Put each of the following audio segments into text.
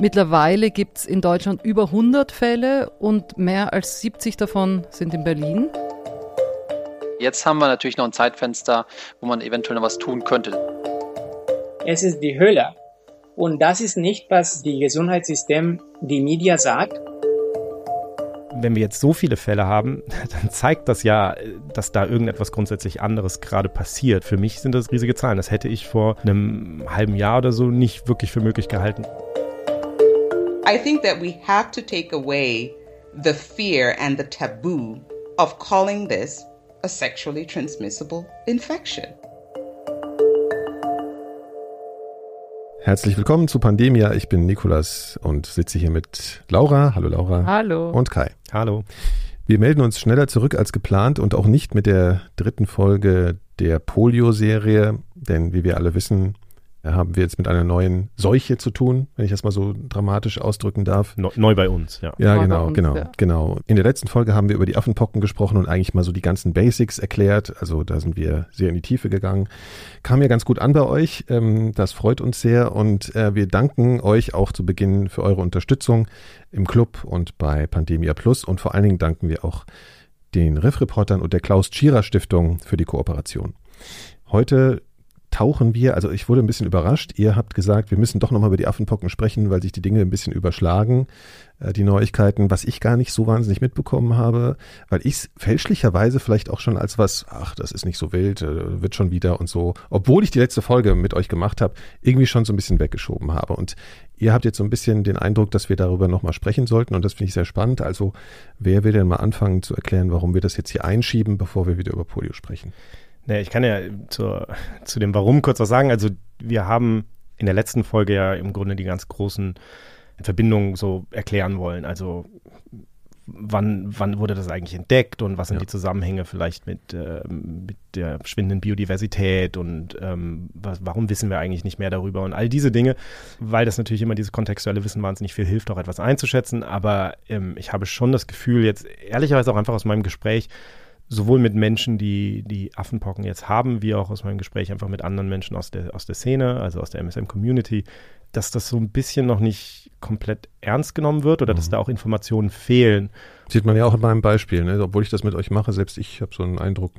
Mittlerweile gibt es in Deutschland über 100 Fälle und mehr als 70 davon sind in Berlin. Jetzt haben wir natürlich noch ein Zeitfenster, wo man eventuell noch was tun könnte. Es ist die Hölle. Und das ist nicht, was die Gesundheitssystem, die Media sagt. Wenn wir jetzt so viele Fälle haben, dann zeigt das ja, dass da irgendetwas grundsätzlich anderes gerade passiert. Für mich sind das riesige Zahlen. Das hätte ich vor einem halben Jahr oder so nicht wirklich für möglich gehalten. I think that we have to take away the fear and the taboo of calling this a sexually transmissible infection. Herzlich willkommen zu Pandemia. Ich bin Nikolas und sitze hier mit Laura. Hallo Laura. Hallo. Und Kai. Hallo. Wir melden uns schneller zurück als geplant und auch nicht mit der dritten Folge der Polio-Serie, denn wie wir alle wissen, haben wir jetzt mit einer neuen Seuche zu tun, wenn ich das mal so dramatisch ausdrücken darf. Neu, neu bei uns, ja. Ja, Neu genau, uns, genau, ja. genau. In der letzten Folge haben wir über die Affenpocken gesprochen und eigentlich mal so die ganzen Basics erklärt. Also da sind wir sehr in die Tiefe gegangen. Kam ja ganz gut an bei euch. Ähm, das freut uns sehr und äh, wir danken euch auch zu Beginn für eure Unterstützung im Club und bei Pandemia Plus und vor allen Dingen danken wir auch den Riff-Reportern und der Klaus-Tschira-Stiftung für die Kooperation. Heute tauchen wir, also ich wurde ein bisschen überrascht, ihr habt gesagt, wir müssen doch nochmal über die Affenpocken sprechen, weil sich die Dinge ein bisschen überschlagen, äh, die Neuigkeiten, was ich gar nicht so wahnsinnig mitbekommen habe, weil ich es fälschlicherweise vielleicht auch schon als was, ach, das ist nicht so wild, äh, wird schon wieder und so, obwohl ich die letzte Folge mit euch gemacht habe, irgendwie schon so ein bisschen weggeschoben habe. Und ihr habt jetzt so ein bisschen den Eindruck, dass wir darüber nochmal sprechen sollten und das finde ich sehr spannend. Also wer will denn mal anfangen zu erklären, warum wir das jetzt hier einschieben, bevor wir wieder über Polio sprechen? Nee, ich kann ja zur, zu dem Warum kurz was sagen. Also wir haben in der letzten Folge ja im Grunde die ganz großen Verbindungen so erklären wollen. Also wann, wann wurde das eigentlich entdeckt und was sind Ja. die Zusammenhänge vielleicht mit, äh, mit der schwindenden Biodiversität und ähm, was, warum wissen wir eigentlich nicht mehr darüber und all diese Dinge, weil das natürlich immer dieses kontextuelle Wissen wahnsinnig viel hilft, auch etwas einzuschätzen. Aber ähm, ich habe schon das Gefühl, jetzt ehrlicherweise auch einfach aus meinem Gespräch, sowohl mit Menschen, die die Affenpocken jetzt haben, wie auch aus meinem Gespräch einfach mit anderen Menschen aus der, aus der Szene, also aus der MSM-Community, dass das so ein bisschen noch nicht komplett ernst genommen wird oder dass Mhm. da auch Informationen fehlen. Sieht man ja auch in meinem Beispiel, ne? obwohl ich das mit euch mache, selbst ich habe so einen Eindruck,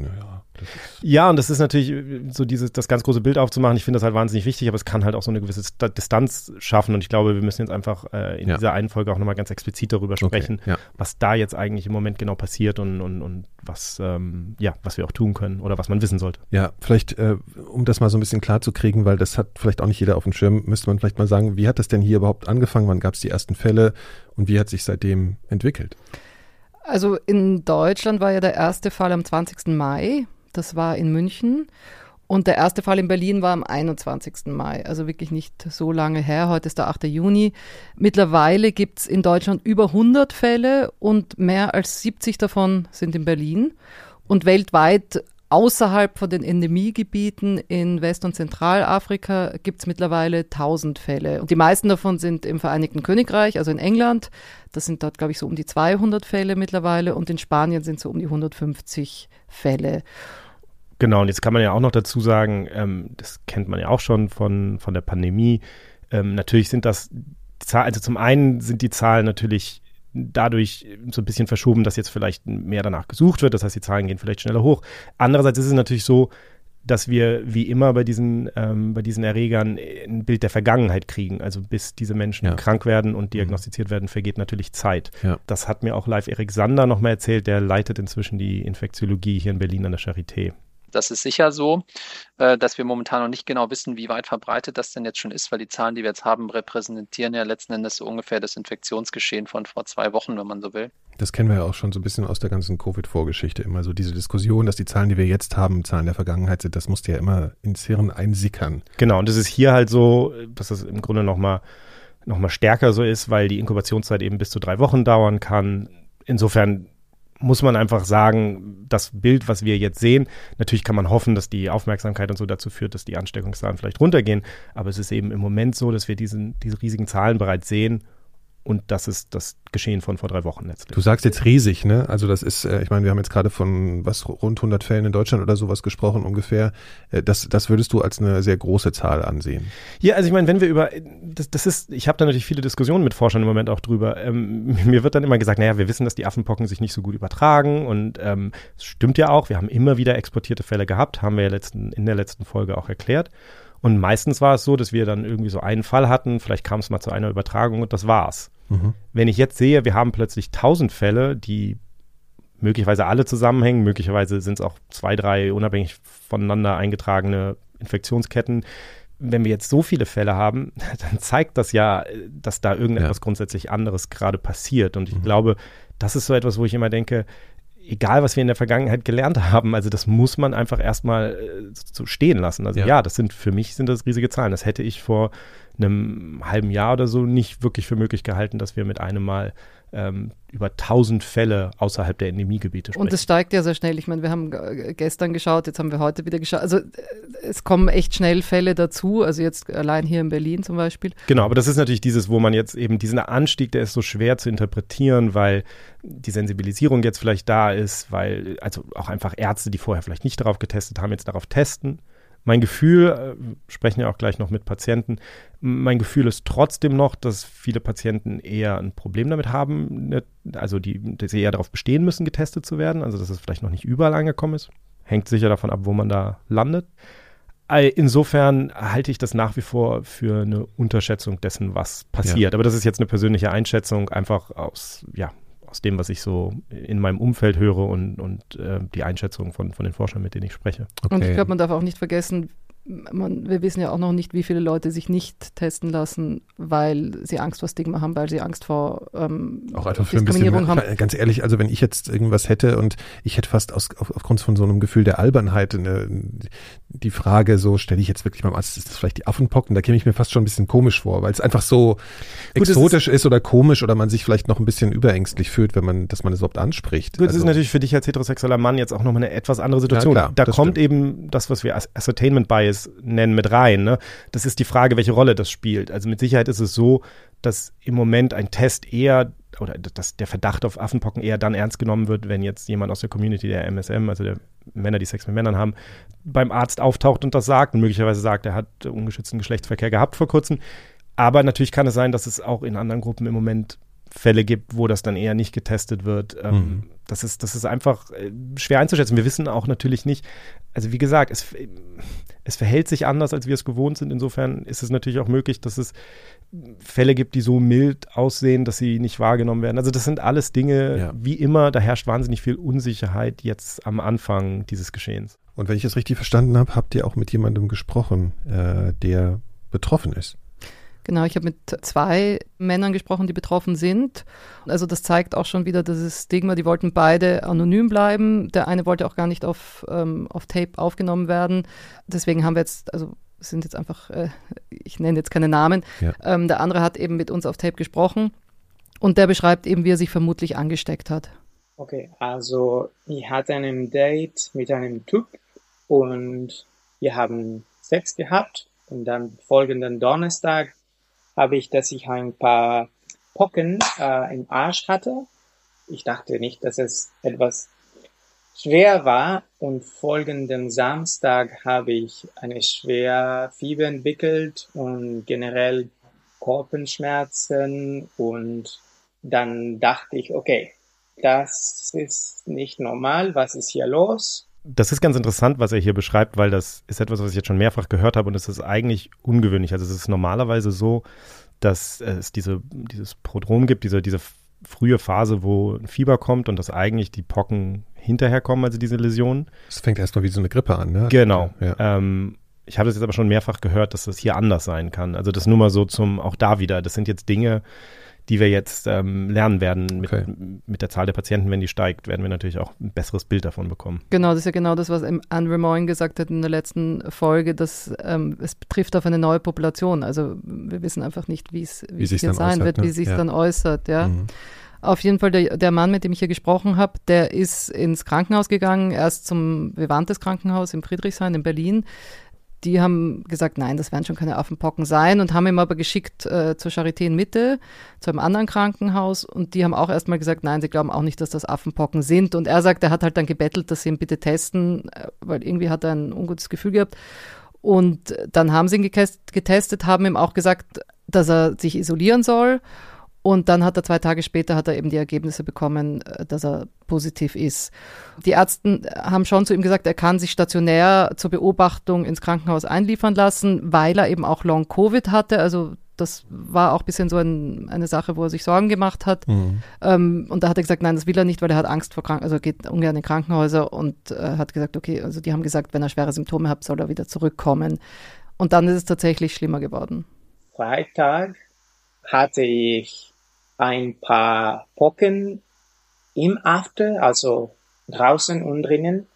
das ist Ja, und das ist natürlich äh, so dieses, das ganz große Bild aufzumachen. Ich finde das halt wahnsinnig wichtig, aber es kann halt auch so eine gewisse Sta- Distanz schaffen. Und ich glaube, wir müssen jetzt einfach äh, in Ja. dieser einen Folge auch nochmal ganz explizit darüber sprechen, Okay, ja. was da jetzt eigentlich im Moment genau passiert und, und, und was, ähm, ja, was wir auch tun können oder was man wissen sollte. Ja, vielleicht, äh, um das mal so ein bisschen klar zu kriegen, weil das hat vielleicht auch nicht jeder auf dem Schirm, müsste man vielleicht mal sagen, wie hat das denn hier überhaupt angefangen? Wann gab es die ersten Fälle und wie hat sich seitdem entwickelt? Also in Deutschland war ja der erste Fall am 20. Mai. Das war in München. Und der erste Fall in Berlin war am 21. Mai, also wirklich nicht so lange her. Heute ist der 8. Juni. Mittlerweile gibt es in Deutschland über 100 Fälle und mehr als 70 davon sind in Berlin. Und weltweit außerhalb von den Endemiegebieten in West- und Zentralafrika gibt es mittlerweile 1000 Fälle. Und die meisten davon sind im Vereinigten Königreich, also in England. Das sind dort, glaube ich, so um die 200 Fälle mittlerweile. Und in Spanien sind so um die 150 Fälle. Genau, und jetzt kann man ja auch noch dazu sagen, ähm, das kennt man ja auch schon von, von der Pandemie. Ähm, natürlich sind das also zum einen sind die Zahlen natürlich dadurch so ein bisschen verschoben, dass jetzt vielleicht mehr danach gesucht wird. Das heißt, die Zahlen gehen vielleicht schneller hoch. Andererseits ist es natürlich so, dass wir wie immer bei diesen, ähm, bei diesen Erregern ein Bild der Vergangenheit kriegen. Also bis diese Menschen Ja. krank werden und diagnostiziert werden, vergeht natürlich Zeit. Ja. Das hat mir auch live Erik Sander nochmal erzählt, der leitet inzwischen die Infektiologie hier in Berlin an der Charité. Das ist sicher so, äh, dass wir momentan noch nicht genau wissen, wie weit verbreitet das denn jetzt schon ist, weil die Zahlen, die wir jetzt haben, repräsentieren ja letzten Endes so ungefähr das Infektionsgeschehen von vor zwei Wochen, wenn man so will. Das kennen wir ja auch schon so ein bisschen aus der ganzen Covid-Vorgeschichte. Immer so diese Diskussion, dass die Zahlen, die wir jetzt haben, Zahlen der Vergangenheit sind, das musste ja immer ins Hirn einsickern. Genau, und das ist hier halt so, dass das im Grunde nochmal noch mal stärker so ist, weil die Inkubationszeit eben bis zu drei Wochen dauern kann. Insofern muss man einfach sagen, das Bild, was wir jetzt sehen, natürlich kann man hoffen, dass die Aufmerksamkeit und so dazu führt, dass die Ansteckungszahlen vielleicht runtergehen, aber es ist eben im Moment so, dass wir diesen, diese riesigen Zahlen bereits sehen Und das ist das Geschehen von vor drei Wochen letztlich. Du sagst jetzt riesig, ne? Also das ist, äh, ich meine, wir haben jetzt gerade von was rund 100 Fällen in Deutschland oder sowas gesprochen ungefähr. Äh, das, das würdest du als eine sehr große Zahl ansehen. Ja, also ich meine, wenn wir über, das, das ist, ich habe da natürlich viele Diskussionen mit Forschern im Moment auch drüber. Ähm, mir wird dann immer gesagt, naja, wir wissen, dass die Affenpocken sich nicht so gut übertragen und ähm, das stimmt ja auch. Wir haben immer wieder exportierte Fälle gehabt, haben wir ja letzten, in der letzten Folge auch erklärt. Und meistens war es so, dass wir dann irgendwie so einen Fall hatten, vielleicht kam es mal zu einer Übertragung und das war's. Mhm. Wenn ich jetzt sehe, wir haben plötzlich tausend Fälle, die möglicherweise alle zusammenhängen, möglicherweise sind es auch zwei, drei unabhängig voneinander eingetragene Infektionsketten. Wenn wir jetzt so viele Fälle haben, dann zeigt das ja, dass da irgendetwas ja. grundsätzlich anderes gerade passiert. Und ich mhm. glaube, das ist so etwas, wo ich immer denke, egal was wir in der Vergangenheit gelernt haben, also das muss man einfach erstmal äh, so stehen lassen. Also ja. ja. das sind für mich sind das riesige Zahlen. Das hätte ich vor einem halben Jahr oder so nicht wirklich für möglich gehalten, dass wir mit einem Mal ähm, über 1000 Fälle außerhalb der Endemiegebiete sprechen. Und es steigt ja sehr schnell. Ich meine, wir haben gestern geschaut, jetzt haben wir heute wieder geschaut. Also äh, es kommen echt schnell Fälle dazu. Also jetzt allein hier in Berlin zum Beispiel. Genau, aber das ist natürlich dieses, wo man jetzt eben diesen Anstieg, der ist so schwer zu interpretieren, weil die Sensibilisierung jetzt vielleicht da ist, weil also auch einfach Ärzte, die vorher vielleicht nicht darauf getestet haben, jetzt darauf testen. Mein Gefühl, äh, sprechen ja auch gleich noch mit Patienten, mein Gefühl ist trotzdem noch, dass viele Patienten eher ein Problem damit haben, ne, also die, dass sie eher darauf bestehen müssen, getestet zu werden, also dass es vielleicht noch nicht überall angekommen ist. Hängt sicher davon ab, wo man da landet. Insofern halte ich das nach wie vor für eine Unterschätzung dessen, was passiert. Ja. Aber das ist jetzt eine persönliche Einschätzung, einfach aus, ja, aus dem, was ich so in meinem Umfeld höre und, und äh, die Einschätzung von, von den Forschern, mit denen ich spreche. Okay. Und ich glaube, man darf auch nicht vergessen, man, wir wissen ja auch noch nicht, wie viele Leute sich nicht testen lassen, weil sie Angst vor Stigma haben, weil sie Angst vor ähm, auch einfach für Diskriminierung ein bisschen, haben. Ganz ehrlich, also wenn ich jetzt irgendwas hätte und ich hätte fast aus, auf, aufgrund von so einem Gefühl der Albernheit eine, die Frage so, stelle ich jetzt wirklich beim Arzt, ist das vielleicht die Affenpocken? Da käme ich mir fast schon ein bisschen komisch vor, weil es einfach so Gut, exotisch ist, ist, oder komisch oder man sich vielleicht noch ein bisschen überängstlich fühlt, wenn man, dass man es überhaupt anspricht. Gut, also, das ist natürlich für dich als heterosexueller Mann jetzt auch nochmal eine etwas andere Situation. Ja, klar, da kommt stimmt. eben das, was wir Ascertainment Bias Nennen mit rein. Ne? Das ist die Frage, welche Rolle das spielt. Also mit Sicherheit ist es so, dass im Moment ein Test eher oder dass der Verdacht auf Affenpocken eher dann ernst genommen wird, wenn jetzt jemand aus der Community der MSM, also der Männer, die Sex mit Männern haben, beim Arzt auftaucht und das sagt und möglicherweise sagt, er hat ungeschützten Geschlechtsverkehr gehabt vor kurzem. Aber natürlich kann es sein, dass es auch in anderen Gruppen im Moment Fälle gibt, wo das dann eher nicht getestet wird. Ähm, mhm. das, ist, das ist einfach äh, schwer einzuschätzen. Wir wissen auch natürlich nicht, also wie gesagt, es, es verhält sich anders, als wir es gewohnt sind. Insofern ist es natürlich auch möglich, dass es Fälle gibt, die so mild aussehen, dass sie nicht wahrgenommen werden. Also das sind alles Dinge, ja. wie immer, da herrscht wahnsinnig viel Unsicherheit jetzt am Anfang dieses Geschehens. Und wenn ich es richtig verstanden habe, habt ihr auch mit jemandem gesprochen, äh, der betroffen ist. Genau, ich habe mit zwei Männern gesprochen, die betroffen sind. Also das zeigt auch schon wieder das Stigma, die wollten beide anonym bleiben. Der eine wollte auch gar nicht auf, ähm, auf Tape aufgenommen werden. Deswegen haben wir jetzt, also sind jetzt einfach, äh, ich nenne jetzt keine Namen. Ja. Ähm, der andere hat eben mit uns auf Tape gesprochen und der beschreibt eben, wie er sich vermutlich angesteckt hat. Okay, also ich hatte einen Date mit einem Typ und wir haben Sex gehabt und dann folgenden Donnerstag habe ich, dass ich ein paar Pocken äh, im Arsch hatte. Ich dachte nicht, dass es etwas schwer war und folgenden Samstag habe ich eine schwer Fieber entwickelt und generell Kopfschmerzen und dann dachte ich, okay, das ist nicht normal, was ist hier los? Das ist ganz interessant, was er hier beschreibt, weil das ist etwas, was ich jetzt schon mehrfach gehört habe und es ist eigentlich ungewöhnlich. Also es ist normalerweise so, dass es diese, dieses Prodrom gibt, diese, diese frühe Phase, wo ein Fieber kommt und dass eigentlich die Pocken hinterherkommen, also diese Läsionen. Es fängt erstmal wie so eine Grippe an, ne? Genau. Ja. Ähm, ich habe das jetzt aber schon mehrfach gehört, dass das hier anders sein kann. Also das nur mal so zum, auch da wieder, das sind jetzt Dinge, die wir jetzt ähm, lernen werden. Mit, okay. mit der Zahl der Patienten, wenn die steigt, werden wir natürlich auch ein besseres Bild davon bekommen. Genau, das ist ja genau das, was Andrew Moyne gesagt hat in der letzten Folge, dass ähm, es betrifft auf eine neue Population. Also wir wissen einfach nicht, wie es wie hier sein äußert, wird, ne? wie sich ja. dann äußert. Ja. Mhm. Auf jeden Fall, der, der Mann, mit dem ich hier gesprochen habe, der ist ins Krankenhaus gegangen, erst zum Vivantes Krankenhaus in Friedrichshain in Berlin die haben gesagt, nein, das werden schon keine Affenpocken sein und haben ihn aber geschickt äh, zur Charité in Mitte, zu einem anderen Krankenhaus. Und die haben auch erstmal gesagt, nein, sie glauben auch nicht, dass das Affenpocken sind. Und er sagt, er hat halt dann gebettelt, dass sie ihn bitte testen, äh, weil irgendwie hat er ein ungutes Gefühl gehabt. Und dann haben sie ihn getestet, haben ihm auch gesagt, dass er sich isolieren soll und dann hat er zwei Tage später hat er eben die Ergebnisse bekommen, äh, dass er positiv ist. Die Ärzte haben schon zu ihm gesagt, er kann sich stationär zur Beobachtung ins Krankenhaus einliefern lassen, weil er eben auch Long Covid hatte. Also das war auch ein bisschen so ein, eine Sache, wo er sich Sorgen gemacht hat. Mhm. Ähm, und da hat er gesagt, nein, das will er nicht, weil er hat Angst vor Kranken, also geht ungern in Krankenhäuser und äh, hat gesagt, okay, also die haben gesagt, wenn er schwere Symptome hat, soll er wieder zurückkommen. Und dann ist es tatsächlich schlimmer geworden. Freitag hatte ich ein paar Pocken im After, also draußen und drinnen,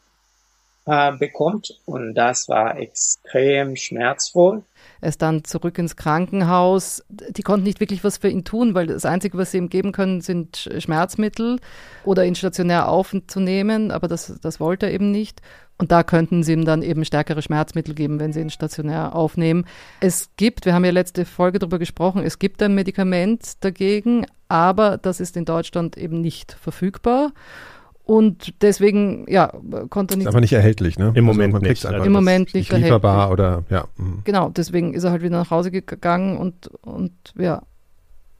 äh, bekommt. Und das war extrem schmerzvoll. Er ist dann zurück ins Krankenhaus. Die konnten nicht wirklich was für ihn tun, weil das Einzige, was sie ihm geben können, sind Schmerzmittel oder ihn stationär aufzunehmen. Aber das, das wollte er eben nicht. Und da könnten sie ihm dann eben stärkere Schmerzmittel geben, wenn sie ihn stationär aufnehmen. Es gibt, wir haben ja letzte Folge darüber gesprochen, es gibt ein Medikament dagegen, aber das ist in Deutschland eben nicht verfügbar. Und deswegen, ja, konnte er nicht. Ist aber nicht erhältlich, ne? Im also Moment nicht. Im Moment nicht, nicht lieferbar oder, ja. Mhm. Genau, deswegen ist er halt wieder nach Hause gegangen und, und ja,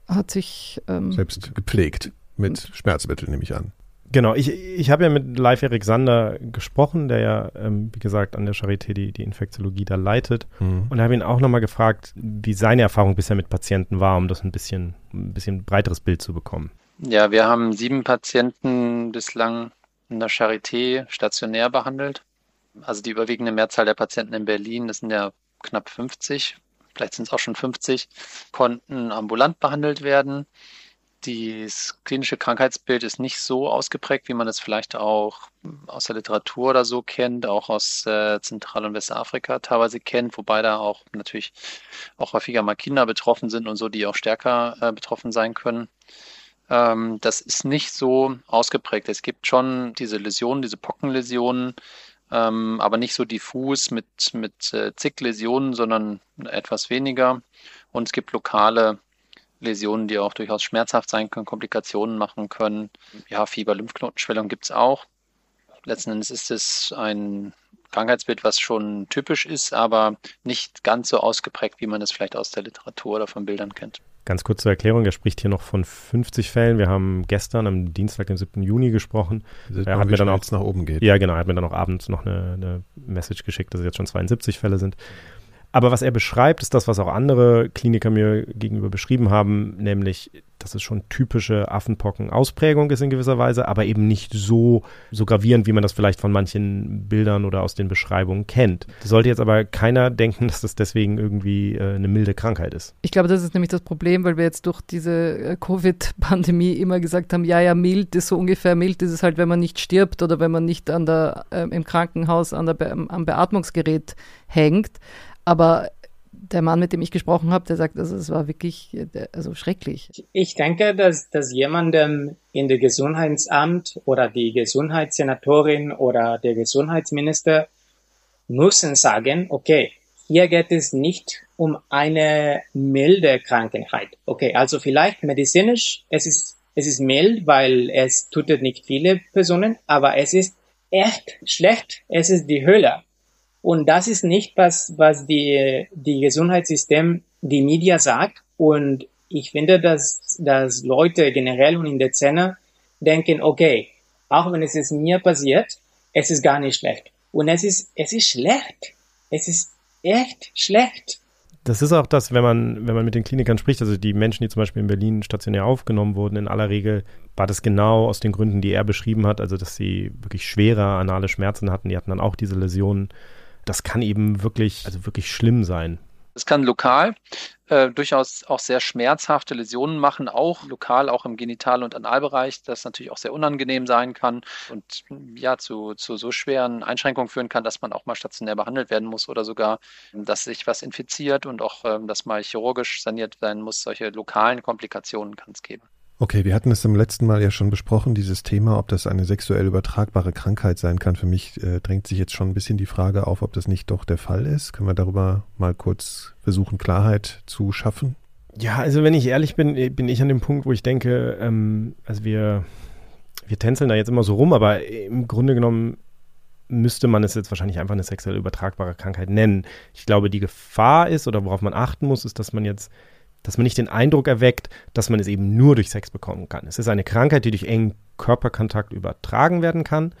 hat sich. Ähm, Selbst gepflegt mit Schmerzmitteln, nehme ich an. Genau, ich, ich habe ja mit Live Erik Sander gesprochen, der ja, ähm, wie gesagt, an der Charité die, die Infektiologie da leitet. Mhm. Und habe ihn auch nochmal gefragt, wie seine Erfahrung bisher mit Patienten war, um das ein bisschen, ein bisschen breiteres Bild zu bekommen. Ja, wir haben sieben Patienten bislang in der Charité stationär behandelt. Also die überwiegende Mehrzahl der Patienten in Berlin, das sind ja knapp 50, vielleicht sind es auch schon 50, konnten ambulant behandelt werden. Das klinische Krankheitsbild ist nicht so ausgeprägt, wie man es vielleicht auch aus der Literatur oder so kennt, auch aus äh, Zentral- und Westafrika teilweise kennt, wobei da auch natürlich auch häufiger mal Kinder betroffen sind und so, die auch stärker äh, betroffen sein können. Ähm, das ist nicht so ausgeprägt. Es gibt schon diese Läsionen, diese Pockenläsionen, ähm, aber nicht so diffus mit, mit äh, zig Läsionen, sondern etwas weniger. Und es gibt lokale Läsionen, die auch durchaus schmerzhaft sein können, Komplikationen machen können. Ja, Fieber, Lymphknotenschwellung gibt es auch. Letzten Endes ist es ein Krankheitsbild, was schon typisch ist, aber nicht ganz so ausgeprägt, wie man es vielleicht aus der Literatur oder von Bildern kennt. Ganz kurz zur Erklärung, er spricht hier noch von 50 Fällen. Wir haben gestern am Dienstag, den 7. Juni gesprochen. Er hat mir dann auch nach oben geht. Ja, genau, er hat mir dann auch abends noch eine, eine Message geschickt, dass es jetzt schon 72 Fälle sind. Aber was er beschreibt, ist das, was auch andere Kliniker mir gegenüber beschrieben haben, nämlich, dass es schon typische Affenpocken-Ausprägung ist in gewisser Weise, aber eben nicht so, so gravierend, wie man das vielleicht von manchen Bildern oder aus den Beschreibungen kennt. Das sollte jetzt aber keiner denken, dass das deswegen irgendwie äh, eine milde Krankheit ist. Ich glaube, das ist nämlich das Problem, weil wir jetzt durch diese äh, Covid-Pandemie immer gesagt haben, ja, ja, mild ist so ungefähr mild ist es halt, wenn man nicht stirbt oder wenn man nicht an der, äh, im Krankenhaus an der, am Beatmungsgerät hängt. Aber der Mann, mit dem ich gesprochen habe, der sagt, also es war wirklich also schrecklich. Ich denke, dass, dass jemandem in der Gesundheitsamt oder die Gesundheitssenatorin oder der Gesundheitsminister müssen sagen, okay, hier geht es nicht um eine milde Krankheit. Okay, also vielleicht medizinisch, es ist, es ist mild, weil es tut nicht viele Personen, aber es ist echt schlecht. Es ist die Hölle. Und das ist nicht, was, was die, die Gesundheitssystem, die Media sagt. Und ich finde, dass, dass Leute generell und in der Szene denken, okay, auch wenn es ist mir passiert, es ist gar nicht schlecht. Und es ist, es ist schlecht. Es ist echt schlecht. Das ist auch das, wenn man, wenn man mit den Klinikern spricht, also die Menschen, die zum Beispiel in Berlin stationär aufgenommen wurden, in aller Regel war das genau aus den Gründen, die er beschrieben hat, also dass sie wirklich schwere anale Schmerzen hatten, die hatten dann auch diese Läsionen das kann eben wirklich, also wirklich schlimm sein. Es kann lokal äh, durchaus auch sehr schmerzhafte Läsionen machen, auch lokal, auch im Genital- und Analbereich, das natürlich auch sehr unangenehm sein kann und ja zu, zu so schweren Einschränkungen führen kann, dass man auch mal stationär behandelt werden muss oder sogar, dass sich was infiziert und auch, ähm, dass mal chirurgisch saniert werden muss. Solche lokalen Komplikationen kann es geben. Okay, wir hatten es im letzten Mal ja schon besprochen, dieses Thema, ob das eine sexuell übertragbare Krankheit sein kann. Für mich äh, drängt sich jetzt schon ein bisschen die Frage auf, ob das nicht doch der Fall ist. Können wir darüber mal kurz versuchen, Klarheit zu schaffen? Ja, also wenn ich ehrlich bin, bin ich an dem Punkt, wo ich denke, ähm, also wir, wir tänzeln da jetzt immer so rum, aber im Grunde genommen müsste man es jetzt wahrscheinlich einfach eine sexuell übertragbare Krankheit nennen. Ich glaube, die Gefahr ist oder worauf man achten muss, ist, dass man jetzt dass man nicht den Eindruck erweckt, dass man es eben nur durch Sex bekommen kann. Es ist eine Krankheit, die durch engen Körperkontakt übertragen werden kann.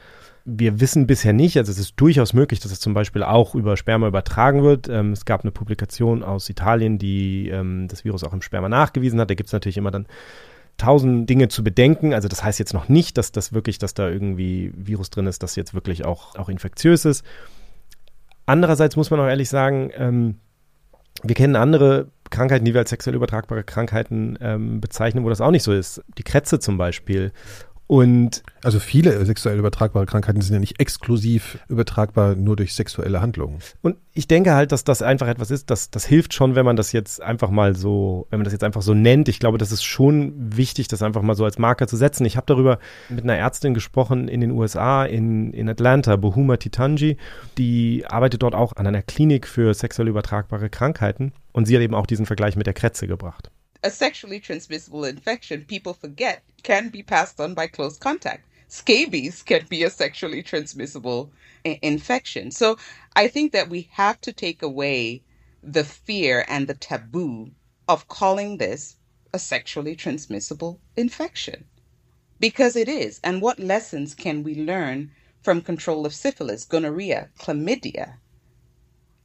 Wir wissen bisher nicht, also es ist durchaus möglich, dass es zum Beispiel auch über Sperma übertragen wird. Ähm, es gab eine Publikation aus Italien, die ähm, das Virus auch im Sperma nachgewiesen hat. Da gibt es natürlich immer dann tausend Dinge zu bedenken. Also das heißt jetzt noch nicht, dass das wirklich, dass da irgendwie Virus drin ist, das jetzt wirklich auch, auch infektiös ist. Andererseits muss man auch ehrlich sagen, ähm, wir kennen andere Krankheiten, die wir als sexuell übertragbare Krankheiten ähm, bezeichnen, wo das auch nicht so ist. Die Krätze zum Beispiel und also viele sexuell übertragbare Krankheiten sind ja nicht exklusiv übertragbar nur durch sexuelle Handlungen. Und ich denke halt, dass das einfach etwas ist, das, das hilft schon, wenn man das jetzt einfach mal so, wenn man das jetzt einfach so nennt. Ich glaube, das ist schon wichtig, das einfach mal so als Marker zu setzen. Ich habe darüber mit einer Ärztin gesprochen in den USA, in, in Atlanta, Bohuma Titanji. Die arbeitet dort auch an einer Klinik für sexuell übertragbare Krankheiten. Und sie hat eben auch diesen Vergleich mit der Krätze gebracht. a sexually transmissible infection people forget can be passed on by close contact. Scabies can be a sexually transmissible I- infection. So I think that we have to take away the fear and the taboo of calling this a sexually transmissible infection. Because it is. And what lessons can we learn from control of syphilis, gonorrhea, chlamydia,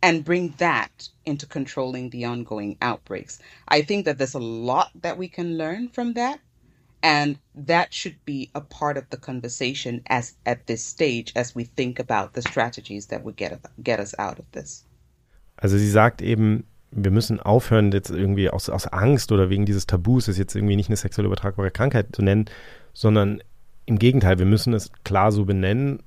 and bring that into controlling the ongoing outbreaks. I think that there's a lot that we can learn from that and that should be a part of the conversation as at this stage as we think about the strategies that would get get us out of this. Also sie sagt eben, wir müssen aufhören, jetzt irgendwie aus, aus Angst oder wegen dieses Tabus, es jetzt irgendwie nicht eine sexuell übertragbare Krankheit zu nennen, sondern im Gegenteil, wir müssen es klar so benennen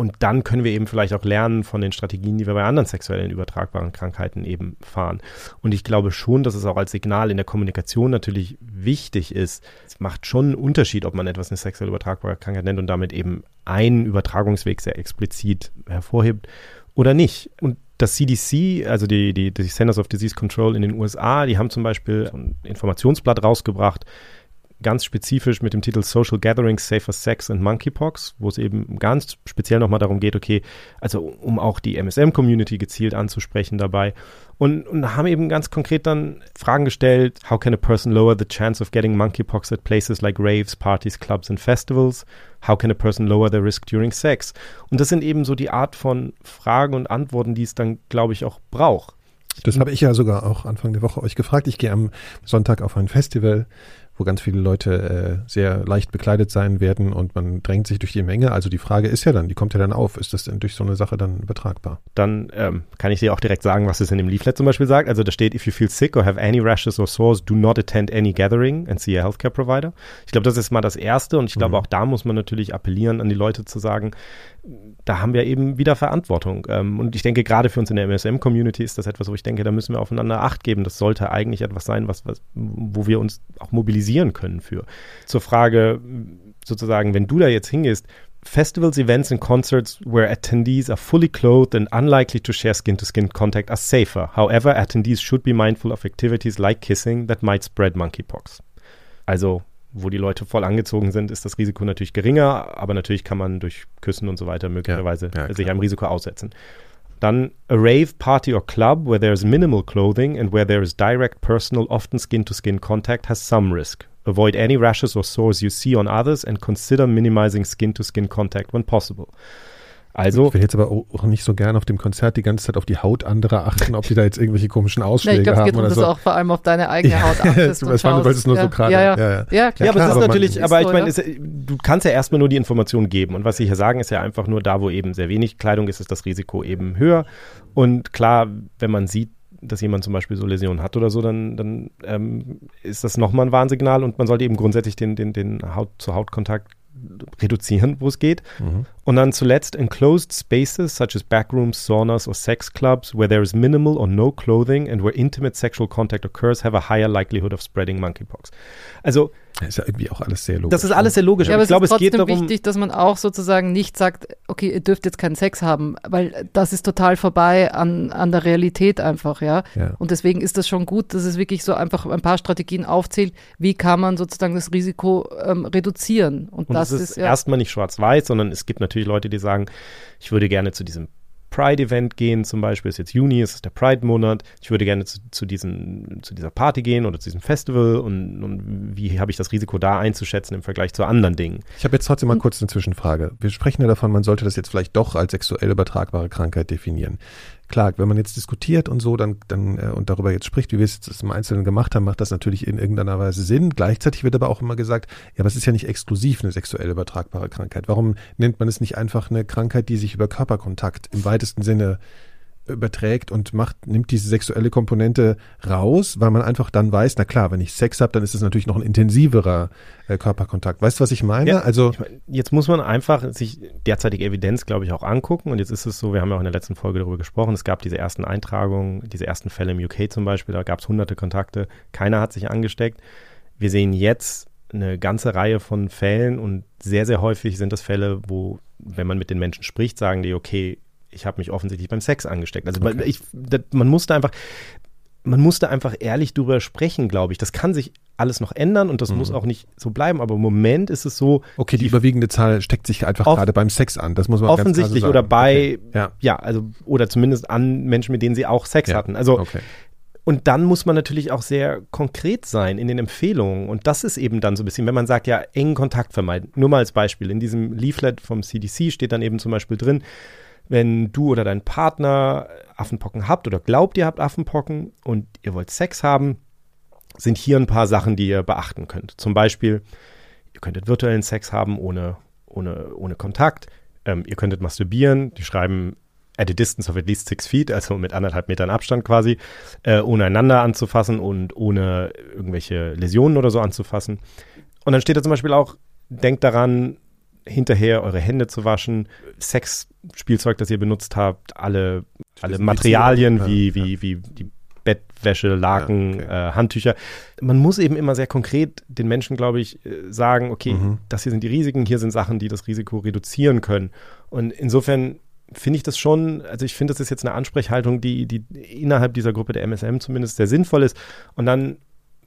und dann können wir eben vielleicht auch lernen von den Strategien, die wir bei anderen sexuellen übertragbaren Krankheiten eben fahren. Und ich glaube schon, dass es auch als Signal in der Kommunikation natürlich wichtig ist. Es macht schon einen Unterschied, ob man etwas eine sexuell übertragbare Krankheit nennt und damit eben einen Übertragungsweg sehr explizit hervorhebt oder nicht. Und das CDC, also die, die, die Centers of Disease Control in den USA, die haben zum Beispiel ein Informationsblatt rausgebracht, ganz spezifisch mit dem Titel Social Gatherings, Safer Sex and Monkeypox, wo es eben ganz speziell nochmal darum geht, okay, also um auch die MSM-Community gezielt anzusprechen dabei. Und, und haben eben ganz konkret dann Fragen gestellt, how can a person lower the chance of getting monkeypox at places like raves, parties, clubs and festivals? How can a person lower their risk during sex? Und das sind eben so die Art von Fragen und Antworten, die es dann, glaube ich, auch braucht. Das habe ich ja sogar auch Anfang der Woche euch gefragt. Ich gehe am Sonntag auf ein Festival wo ganz viele Leute äh, sehr leicht bekleidet sein werden und man drängt sich durch die Menge. Also die Frage ist ja dann, die kommt ja dann auf, ist das denn durch so eine Sache dann übertragbar? Dann ähm, kann ich dir auch direkt sagen, was es in dem Leaflet zum Beispiel sagt. Also da steht, if you feel sick or have any rashes or sores, do not attend any gathering and see a healthcare provider. Ich glaube, das ist mal das Erste und ich glaube, mhm. auch da muss man natürlich appellieren an die Leute zu sagen, da haben wir eben wieder Verantwortung. Ähm, und ich denke, gerade für uns in der MSM-Community ist das etwas, wo ich denke, da müssen wir aufeinander Acht geben. Das sollte eigentlich etwas sein, was, was, wo wir uns auch mobilisieren können für. Zur Frage, sozusagen, wenn du da jetzt hingehst, Festivals, events, and concerts where attendees are fully clothed and unlikely to share skin to skin contact are safer. However, attendees should be mindful of activities like kissing that might spread monkeypox. Also wo die Leute voll angezogen sind, ist das Risiko natürlich geringer, aber natürlich kann man durch Küssen und so weiter möglicherweise ja, ja, sich einem Risiko aussetzen. Dann a rave, party or club where there is minimal clothing and where there is direct personal, often skin-to-skin -skin contact has some risk. Avoid any rashes or sores you see on others and consider minimizing skin-to-skin -skin contact when possible. Also, ich will jetzt aber auch nicht so gern auf dem Konzert die ganze Zeit auf die Haut anderer achten, ob die da jetzt irgendwelche komischen Ausschläge ja, ich glaub, haben. Ich glaube, es geht darum, dass du auch vor allem auf deine eigene Haut achtest. das war nur, nur ja. so gerade. Ja, ja. Ja, ja. ja, klar. ja aber es ist natürlich, aber ich meine, du kannst ja erstmal nur die Information geben. Und was sie hier sagen, ist ja einfach nur, da wo eben sehr wenig Kleidung ist, ist das Risiko eben höher. Und klar, wenn man sieht, dass jemand zum Beispiel so Läsionen hat oder so, dann, dann ähm, ist das nochmal ein Warnsignal und man sollte eben grundsätzlich den, den, den Haut-zu-Haut-Kontakt reduzieren, wo es geht. Mhm. Und dann zuletzt enclosed spaces such as backrooms, saunas or sex clubs where there is minimal or no clothing and where intimate sexual contact occurs have a higher likelihood of spreading monkeypox. Also Das ist ja irgendwie auch alles sehr logisch. das ist alles sehr logisch. Ja, aber ich glaube, es es ist geht trotzdem darum. wichtig, dass man auch sozusagen nicht sagt, okay, ihr dürft jetzt keinen Sex haben, weil das ist total vorbei an, an der Realität einfach, ja. Ja. Und deswegen ist das schon gut, dass es wirklich so einfach ein paar Strategien aufzählt, wie kann man sozusagen das Risiko ähm, reduzieren. Und, Und das es ist, ist ja, erstmal nicht schwarz-weiß, sondern es gibt natürlich Leute, die sagen, ich würde gerne zu diesem Pride-Event gehen, zum Beispiel, ist jetzt Juni, es ist der Pride-Monat, ich würde gerne zu, zu, diesen, zu dieser Party gehen oder zu diesem Festival und, und wie habe ich das Risiko da einzuschätzen im Vergleich zu anderen Dingen? Ich habe jetzt trotzdem mal kurz eine Zwischenfrage. Wir sprechen ja davon, man sollte das jetzt vielleicht doch als sexuell übertragbare Krankheit definieren. Klar, wenn man jetzt diskutiert und so, dann, dann äh, und darüber jetzt spricht, wie wir es jetzt im Einzelnen gemacht haben, macht das natürlich in irgendeiner Weise Sinn. Gleichzeitig wird aber auch immer gesagt, ja, aber es ist ja nicht exklusiv eine sexuell übertragbare Krankheit. Warum nennt man es nicht einfach eine Krankheit, die sich über Körperkontakt im weitesten Sinne überträgt und macht, nimmt diese sexuelle Komponente raus, weil man einfach dann weiß, na klar, wenn ich Sex habe, dann ist es natürlich noch ein intensiverer äh, Körperkontakt. Weißt du, was ich meine? Ja, also Ich mein, jetzt muss man einfach sich derzeitige Evidenz, glaube ich, auch angucken. Und jetzt ist es so, wir haben ja auch in der letzten Folge darüber gesprochen, es gab diese ersten Eintragungen, diese ersten Fälle im UK zum Beispiel, da gab es hunderte Kontakte, keiner hat sich angesteckt. Wir sehen jetzt eine ganze Reihe von Fällen und sehr, sehr häufig sind das Fälle, wo, wenn man mit den Menschen spricht, sagen die, okay, ich habe mich offensichtlich beim Sex angesteckt. Also man, ich, das, man musste einfach, man musste einfach ehrlich drüber sprechen, glaube ich. Das kann sich alles noch ändern und das muss auch nicht so bleiben. Aber im Moment ist es so, Okay, die, überwiegende Zahl steckt sich einfach Off- gerade beim Sex an. Das muss man ganz klar so offensichtlich sagen. oder bei, Okay. Ja. ja, also oder zumindest an Menschen, mit denen sie auch Sex Ja. hatten. Also Okay. und dann muss man natürlich auch sehr konkret sein in den Empfehlungen. Und das ist eben dann so ein bisschen, wenn man sagt, ja, engen Kontakt vermeiden. Nur mal als Beispiel. In diesem Leaflet vom CDC steht dann eben zum Beispiel drin, wenn du oder dein Partner Affenpocken habt oder glaubt, ihr habt Affenpocken und ihr wollt Sex haben, sind hier ein paar Sachen, die ihr beachten könnt. Zum Beispiel, ihr könntet virtuellen Sex haben ohne, ohne, ohne Kontakt. Ähm, ihr könntet masturbieren. Die schreiben at a distance of at least six feet, also mit anderthalb Metern Abstand quasi, äh, ohne einander anzufassen und ohne irgendwelche Läsionen oder so anzufassen. Und dann steht da zum Beispiel auch, denkt daran, hinterher eure Hände zu waschen, Sexspielzeug, das ihr benutzt habt, alle, alle Materialien wie, wie, wie die Bettwäsche, Laken, Ja, okay. äh, Handtücher. Man muss eben immer sehr konkret den Menschen, glaube ich, äh, sagen, okay, Mhm. das hier sind die Risiken, hier sind Sachen, die das Risiko reduzieren können. Und insofern finde ich das schon, also ich finde, das ist jetzt eine Ansprechhaltung, die, die innerhalb dieser Gruppe der MSM zumindest sehr sinnvoll ist. Und dann,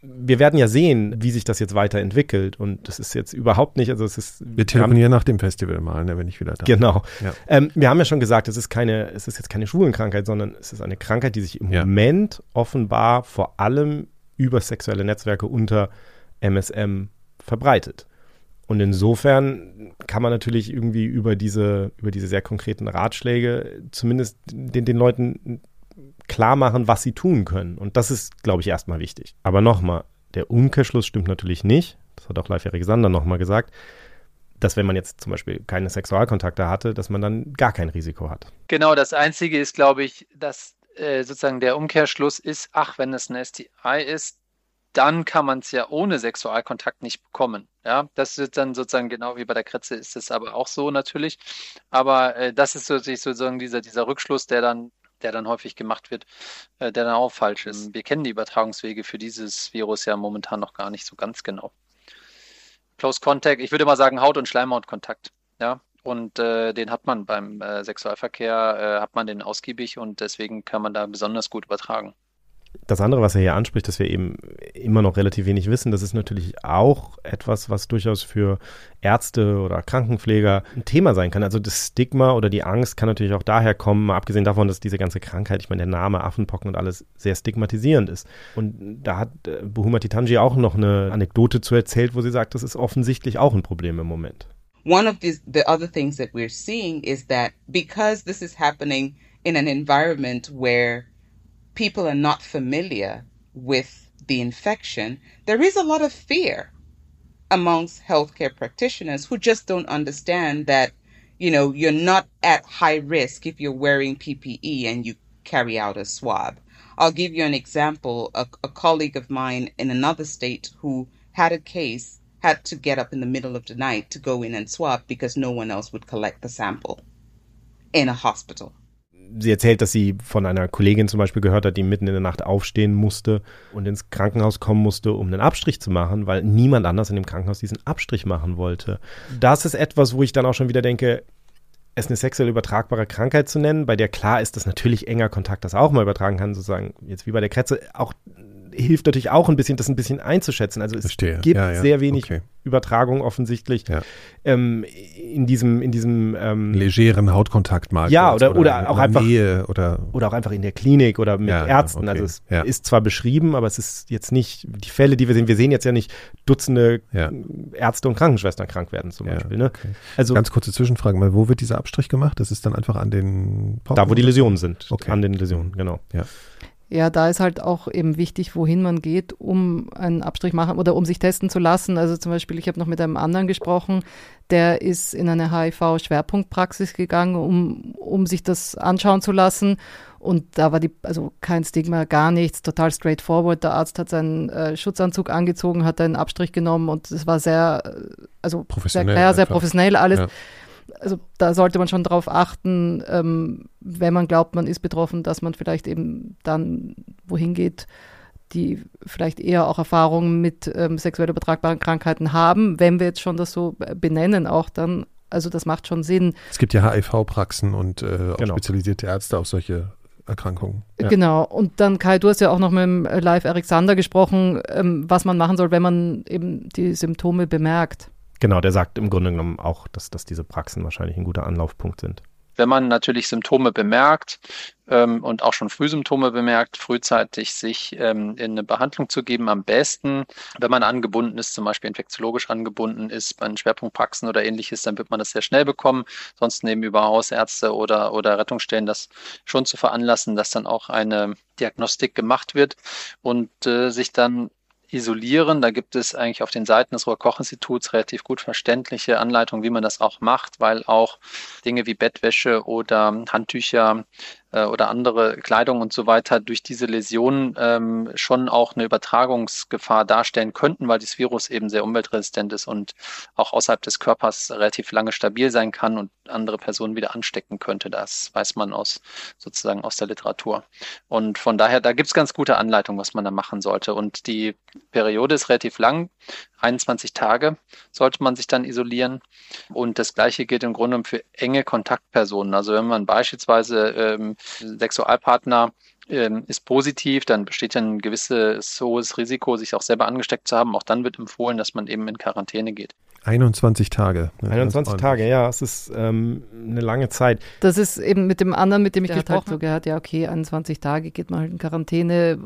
wir werden ja sehen, wie sich das jetzt weiterentwickelt. Und das ist jetzt überhaupt nicht, also es ist. Wir telefonieren nach dem Festival mal, ne, wenn ich wieder da bin. Genau. Ja. Ähm, wir haben ja schon gesagt, es ist keine, es ist jetzt keine Schwulenkrankheit, sondern es ist eine Krankheit, die sich im Ja. Moment offenbar vor allem über sexuelle Netzwerke unter MSM verbreitet. Und insofern kann man natürlich irgendwie über diese, über diese sehr konkreten Ratschläge zumindest den, den Leuten klar machen, was sie tun können. Und das ist, glaube ich, erstmal wichtig. Aber nochmal, der Umkehrschluss stimmt natürlich nicht. Das hat auch Leif Erik Sander nochmal gesagt, dass wenn man jetzt zum Beispiel keine Sexualkontakte hatte, dass man dann gar kein Risiko hat. Genau, das Einzige ist, glaube ich, dass äh, sozusagen der Umkehrschluss ist, ach, wenn es ein STI ist, dann kann man es ja ohne Sexualkontakt nicht bekommen. Ja, das ist dann sozusagen genau wie bei der Kretze ist es aber auch so natürlich. Aber äh, das ist sozusagen sozusagen dieser, dieser Rückschluss, der dann, der dann häufig gemacht wird, äh, der dann auch falsch ist. Wir kennen die Übertragungswege für dieses Virus ja momentan noch gar nicht so ganz genau. Close Contact, ich würde mal sagen Haut- und Schleimhautkontakt. Ja, und äh, den hat man beim äh, Sexualverkehr, äh, hat man den ausgiebig und deswegen kann man da besonders gut übertragen. Das andere, was er hier anspricht, dass wir eben immer noch relativ wenig wissen, das ist natürlich auch etwas, was durchaus für Ärzte oder Krankenpfleger ein Thema sein kann. Also das Stigma oder die Angst kann natürlich auch daher kommen, mal abgesehen davon, dass diese ganze Krankheit, ich meine, der Name Affenpocken und alles sehr stigmatisierend ist. Und da hat äh, Buhuma Titanji auch noch eine Anekdote zu erzählt, wo sie sagt, das ist offensichtlich auch ein Problem im Moment. One of the, the other things that we're seeing is that because this is happening in an environment where people are not familiar with the infection, there is a lot of fear amongst healthcare practitioners who just don't understand that, you know, you're not at high risk if you're wearing PPE and you carry out a swab. I'll give you an example. A, a colleague of mine in another state who had a case had to get up in the middle of the night to go in and swab because no one else would collect the sample in a hospital. Sie erzählt, dass sie von einer Kollegin zum Beispiel gehört hat, die mitten in der Nacht aufstehen musste und ins Krankenhaus kommen musste, um einen Abstrich zu machen, weil niemand anders in dem Krankenhaus diesen Abstrich machen wollte. Das ist etwas, wo ich dann auch schon wieder denke, es eine sexuell übertragbare Krankheit zu nennen, bei der klar ist, dass natürlich enger Kontakt das auch mal übertragen kann, sozusagen jetzt wie bei der Kretze, auch hilft natürlich auch ein bisschen, das ein bisschen einzuschätzen. Also es Verstehe. gibt Ja, ja. sehr wenig Okay. Übertragung offensichtlich Ja. ähm, in diesem, in diesem ähm, Legeren Hautkontakt mal. Ja, kurz oder- oder auch einfach- Nähe oder oder auch einfach in der Klinik oder mit Ärzten. okay. Also es ist zwar beschrieben, aber es ist jetzt nicht die Fälle, die wir sehen. Wir sehen jetzt ja nicht Dutzende. Ärzte und Krankenschwestern krank werden zum Beispiel. Ne? okay. Also Ganz kurze Zwischenfrage mal, wo wird dieser Abstrich gemacht? Das ist dann einfach an den Pocken? da, wo die Läsionen sind, Okay. an den Läsionen, genau. Ja, da ist halt auch eben wichtig, wohin man geht, um einen Abstrich machen oder um sich testen zu lassen. Also zum Beispiel, ich habe noch mit einem anderen gesprochen, der ist in eine HIV-Schwerpunktpraxis gegangen, um, um sich das anschauen zu lassen. Und da war die, also kein Stigma, gar nichts, total straightforward. Der Arzt hat seinen äh, Schutzanzug angezogen, hat einen Abstrich genommen und es war sehr, äh, also Professionell sehr klar, sehr professionell alles. Ja. Also da sollte man schon darauf achten, ähm, wenn man glaubt, man ist betroffen, dass man vielleicht eben dann wohin geht, die vielleicht eher auch Erfahrungen mit ähm, sexuell übertragbaren Krankheiten haben, wenn wir jetzt schon das so äh, benennen, auch dann, also das macht schon Sinn. Es gibt ja HIV-Praxen und äh, auch Genau. spezialisierte Ärzte auf solche Erkrankungen. Ja. Genau. Und dann Kai, du hast ja auch noch mit dem äh, Live Eric Sander gesprochen, ähm, was man machen soll, wenn man eben die Symptome bemerkt. Genau, der sagt im Grunde genommen auch, dass, dass diese Praxen wahrscheinlich ein guter Anlaufpunkt sind. Wenn man natürlich Symptome bemerkt ähm, und auch schon Frühsymptome bemerkt, frühzeitig sich ähm, in eine Behandlung zu geben, am besten, wenn man angebunden ist, zum Beispiel infektiologisch angebunden ist, bei Schwerpunktpraxen oder ähnliches, dann wird man das sehr schnell bekommen. Sonst nehmen über Hausärzte oder, oder Rettungsstellen das schon zu veranlassen, dass dann auch eine Diagnostik gemacht wird und äh, sich dann isolieren. Da gibt es eigentlich auf den Seiten des Robert-Koch-Instituts relativ gut verständliche Anleitungen, wie man das auch macht, weil auch Dinge wie Bettwäsche oder Handtücher äh, oder andere Kleidung und so weiter durch diese Läsionen ähm, schon auch eine Übertragungsgefahr darstellen könnten, weil dieses Virus eben sehr umweltresistent ist und auch außerhalb des Körpers relativ lange stabil sein kann und andere Personen wieder anstecken könnte. Das weiß man aus sozusagen aus der Literatur. Und von daher, da gibt es ganz gute Anleitungen, was man da machen sollte. Und die Periode ist relativ lang, 21 Tage sollte man sich dann isolieren. Und das Gleiche gilt im Grunde für enge Kontaktpersonen. Also wenn man beispielsweise ähm, Sexualpartner ähm, ist positiv, dann besteht ja ein gewisses hohes Risiko, sich auch selber angesteckt zu haben. Auch dann wird empfohlen, dass man eben in Quarantäne geht. 21 Tage. Ja, 21 ganz Tage, ja, es ist ähm, eine lange Zeit. Das ist eben mit dem anderen, mit dem ich Der gesprochen halt habe, so gehört, ja, okay, 21 Tage geht man halt in Quarantäne.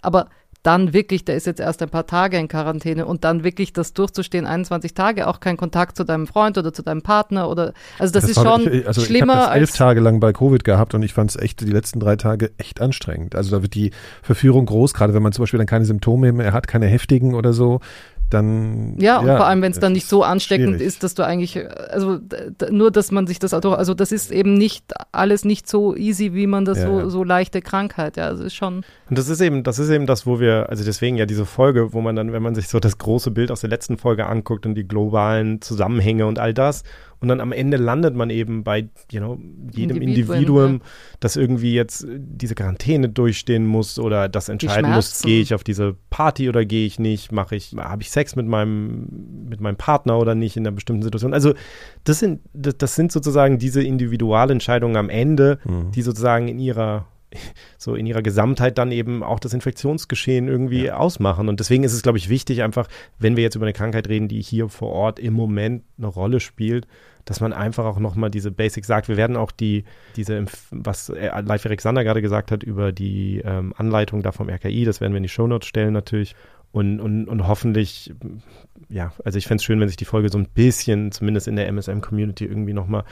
Aber dann wirklich, der ist jetzt erst ein paar Tage in Quarantäne und dann wirklich das durchzustehen, 21 Tage, auch kein Kontakt zu deinem Freund oder zu deinem Partner oder, also das, ist war- schon ich, also schlimmer ich habe das elf als. Tage lang bei Covid gehabt und ich fand es echt die letzten drei Tage echt anstrengend. Also da wird die Verführung groß, gerade wenn man zum Beispiel dann keine Symptome mehr hat, keine heftigen oder so, dann Ja, und vor allem, wenn es dann nicht so ansteckend schwierig. ist, dass du eigentlich, also nur, dass man sich das, also also das ist eben nicht alles nicht so easy, wie man das Ja, so, ja. so leichte Krankheit, ja, also ist schon, Und das ist eben, das ist eben das, wo wir, also deswegen ja diese Folge, wo man dann, wenn man sich so das große Bild aus der letzten Folge anguckt und die globalen Zusammenhänge und all das, und dann am Ende landet man eben bei, you know, jedem Individuen, Individuum, das irgendwie jetzt äh, diese Quarantäne durchstehen muss oder das entscheiden muss, gehe ich auf diese Party oder gehe ich nicht, mache ich, habe ich Sex mit meinem, mit meinem Partner oder nicht in einer bestimmten Situation. Also das sind, das, das sind sozusagen diese Individualentscheidungen am Ende, Mhm. die sozusagen in ihrer so in ihrer Gesamtheit dann eben auch das Infektionsgeschehen irgendwie ausmachen. Und deswegen ist es, glaube ich, wichtig, einfach, wenn wir jetzt über eine Krankheit reden, die hier vor Ort im Moment eine Rolle spielt, dass man einfach auch nochmal diese Basics sagt. Wir werden auch die, diese, was äh, Leif Alexander gerade gesagt hat über die ähm, Anleitung da vom RKI, das werden wir in die Shownotes stellen natürlich. Und, und, und hoffentlich, ja, also ich fände es schön, wenn sich die Folge so ein bisschen, zumindest in der MSM-Community, irgendwie nochmal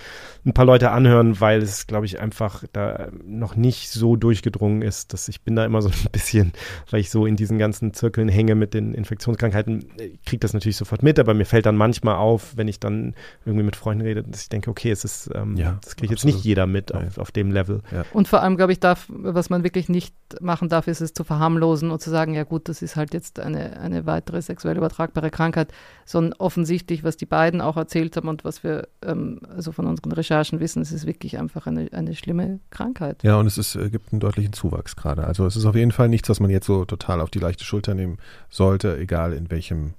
ein paar Leute anhören, weil es, glaube ich, einfach da noch nicht so durchgedrungen ist, dass ich bin da immer so ein bisschen, weil ich so in diesen ganzen Zirkeln hänge mit den Infektionskrankheiten, ich kriege das natürlich sofort mit, aber mir fällt dann manchmal auf, wenn ich dann irgendwie mit Freunden rede, dass ich denke, okay, es ist, ähm, Ja, das kriegt jetzt nicht jeder mit auf, auf dem Level. Und vor allem, glaube ich, darf, was man wirklich nicht machen darf, ist es zu verharmlosen und zu sagen, ja gut, das ist halt jetzt eine, eine weitere sexuell übertragbare Krankheit, sondern offensichtlich, was die beiden auch erzählt haben und was wir ähm, also von unseren Recherchen wissen, es ist wirklich einfach eine, eine schlimme Krankheit. Ja, und es ist, äh, gibt einen deutlichen Zuwachs gerade. Also es ist auf jeden Fall nichts, was man jetzt so total auf die leichte Schulter nehmen sollte, egal in welchem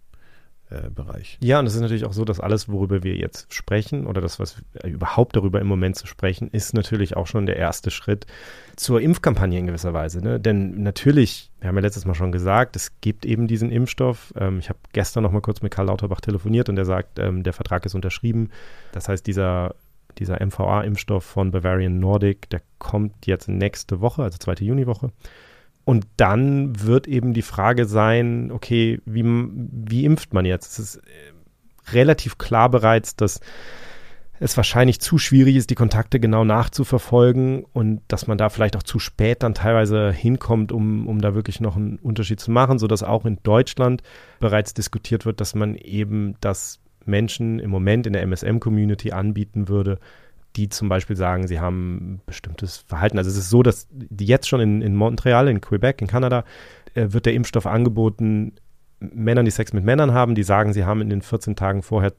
äh, Bereich. Ja, und es ist natürlich auch so, dass alles, worüber wir jetzt sprechen oder das, was überhaupt darüber im Moment zu sprechen, ist natürlich auch schon der erste Schritt zur Impfkampagne in gewisser Weise. Ne? Denn natürlich, wir haben ja letztes Mal schon gesagt, es gibt eben diesen Impfstoff. Ähm, ich habe gestern noch mal kurz mit Karl Lauterbach telefoniert und der sagt, ähm, der Vertrag ist unterschrieben. Das heißt, dieser dieser MVA-Impfstoff von Bavarian Nordic, der kommt jetzt nächste Woche, also zweite Juniwoche. Und dann wird eben die Frage sein, okay, wie, wie impft man jetzt? Es ist äh, relativ klar bereits, dass es wahrscheinlich zu schwierig ist, die Kontakte genau nachzuverfolgen und dass man da vielleicht auch zu spät dann teilweise hinkommt, um, um da wirklich noch einen Unterschied zu machen, sodass auch in Deutschland bereits diskutiert wird, dass man eben das Menschen im Moment in der MSM-Community anbieten würde, die zum Beispiel sagen, sie haben bestimmtes Verhalten. Also es ist so, dass jetzt schon in, in Montreal, in Quebec, in Kanada, äh, wird der Impfstoff angeboten Männern, die Sex mit Männern haben, die sagen, sie haben in den 14 Tagen vorher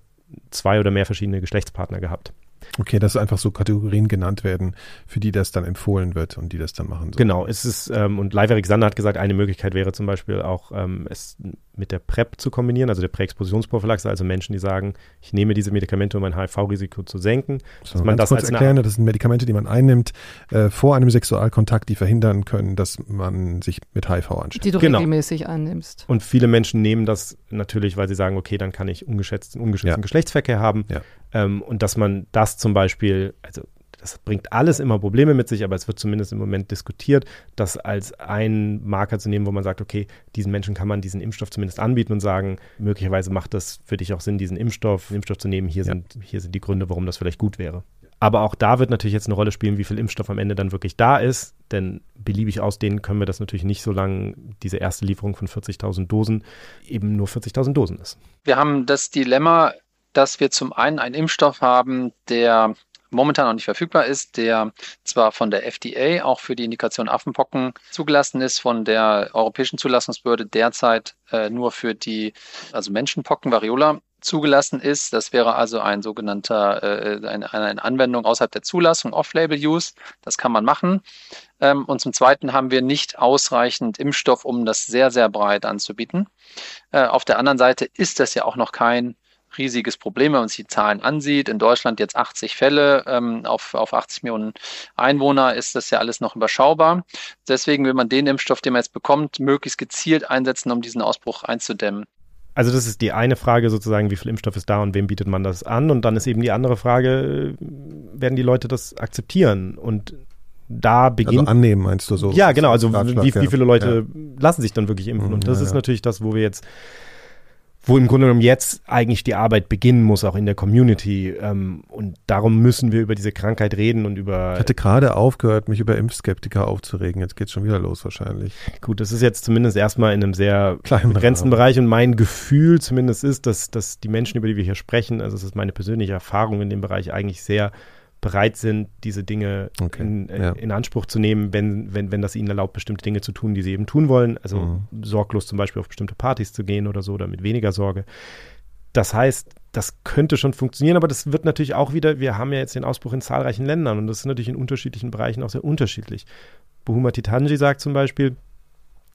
zwei oder mehr verschiedene Geschlechtspartner gehabt. Okay, dass einfach so Kategorien genannt werden, für die das dann empfohlen wird und die das dann machen. Sollen. Genau, es ist, ähm, und Leiverik Sander hat gesagt, eine Möglichkeit wäre zum Beispiel auch, ähm, es mit der PrEP zu kombinieren, also der Präexpositionsprophylaxe, also Menschen, die sagen, ich nehme diese Medikamente, um mein HIV-Risiko zu senken. So, dass man das kurz als erklären, das sind Medikamente, die man einnimmt äh, vor einem Sexualkontakt, die verhindern können, dass man sich mit HIV ansteckt. Die du genau. regelmäßig einnimmst. Und viele Menschen nehmen das natürlich, weil sie sagen, okay, dann kann ich ungeschätzten, ungeschützten ja. Geschlechtsverkehr haben. Ja. Ähm, und dass man das zum Beispiel, also das bringt alles immer Probleme mit sich, aber es wird zumindest im Moment diskutiert, das als einen Marker zu nehmen, wo man sagt, okay, diesen Menschen kann man diesen Impfstoff zumindest anbieten und sagen, möglicherweise macht das für dich auch Sinn, diesen Impfstoff, Impfstoff zu nehmen. Hier, ja. sind, hier sind die Gründe, warum das vielleicht gut wäre. Aber auch da wird natürlich jetzt eine Rolle spielen, wie viel Impfstoff am Ende dann wirklich da ist. Denn beliebig ausdehnen können wir das natürlich nicht, solange diese erste Lieferung von 40.000 Dosen eben nur 40.000 Dosen ist. Wir haben das Dilemma, dass wir zum einen einen Impfstoff haben, der momentan noch nicht verfügbar ist, der zwar von der FDA auch für die Indikation Affenpocken zugelassen ist, von der Europäischen Zulassungsbehörde derzeit äh, nur für die also Menschenpocken, Variola zugelassen ist. Das wäre also ein sogenannter, äh, eine, eine Anwendung außerhalb der Zulassung, Off-Label-Use. Das kann man machen. Ähm, und zum Zweiten haben wir nicht ausreichend Impfstoff, um das sehr, sehr breit anzubieten. Äh, auf der anderen Seite ist das ja auch noch kein riesiges Problem, wenn man sich die Zahlen ansieht. In Deutschland jetzt 80 Fälle ähm, auf, auf 80 Millionen Einwohner ist das ja alles noch überschaubar. Deswegen will man den Impfstoff, den man jetzt bekommt, möglichst gezielt einsetzen, um diesen Ausbruch einzudämmen. Also das ist die eine Frage sozusagen, wie viel Impfstoff ist da und wem bietet man das an? Und dann ist eben die andere Frage, werden die Leute das akzeptieren? Und da beginnt. Also annehmen, meinst du so? Ja, genau. Also wie, wie viele Leute ja. lassen sich dann wirklich impfen? Und das ja, ist natürlich das, wo wir jetzt wo im Grunde genommen jetzt eigentlich die Arbeit beginnen muss, auch in der Community. Ähm, und darum müssen wir über diese Krankheit reden und über. Ich hatte gerade aufgehört, mich über Impfskeptiker aufzuregen. Jetzt geht's schon wieder los wahrscheinlich. Gut, das ist jetzt zumindest erstmal in einem sehr kleinen begrenzten Bereich. Und mein Gefühl zumindest ist, dass, dass die Menschen, über die wir hier sprechen, also es ist meine persönliche Erfahrung in dem Bereich eigentlich sehr bereit sind, diese Dinge okay, in, ja. in, Anspruch zu nehmen, wenn, wenn, wenn das ihnen erlaubt, bestimmte Dinge zu tun, die sie eben tun wollen. Also mhm. sorglos zum Beispiel auf bestimmte Partys zu gehen oder so, oder mit weniger Sorge. Das heißt, das könnte schon funktionieren, aber das wird natürlich auch wieder, wir haben ja jetzt den Ausbruch in zahlreichen Ländern und das ist natürlich in unterschiedlichen Bereichen auch sehr unterschiedlich. Buhuma Titanji sagt zum Beispiel,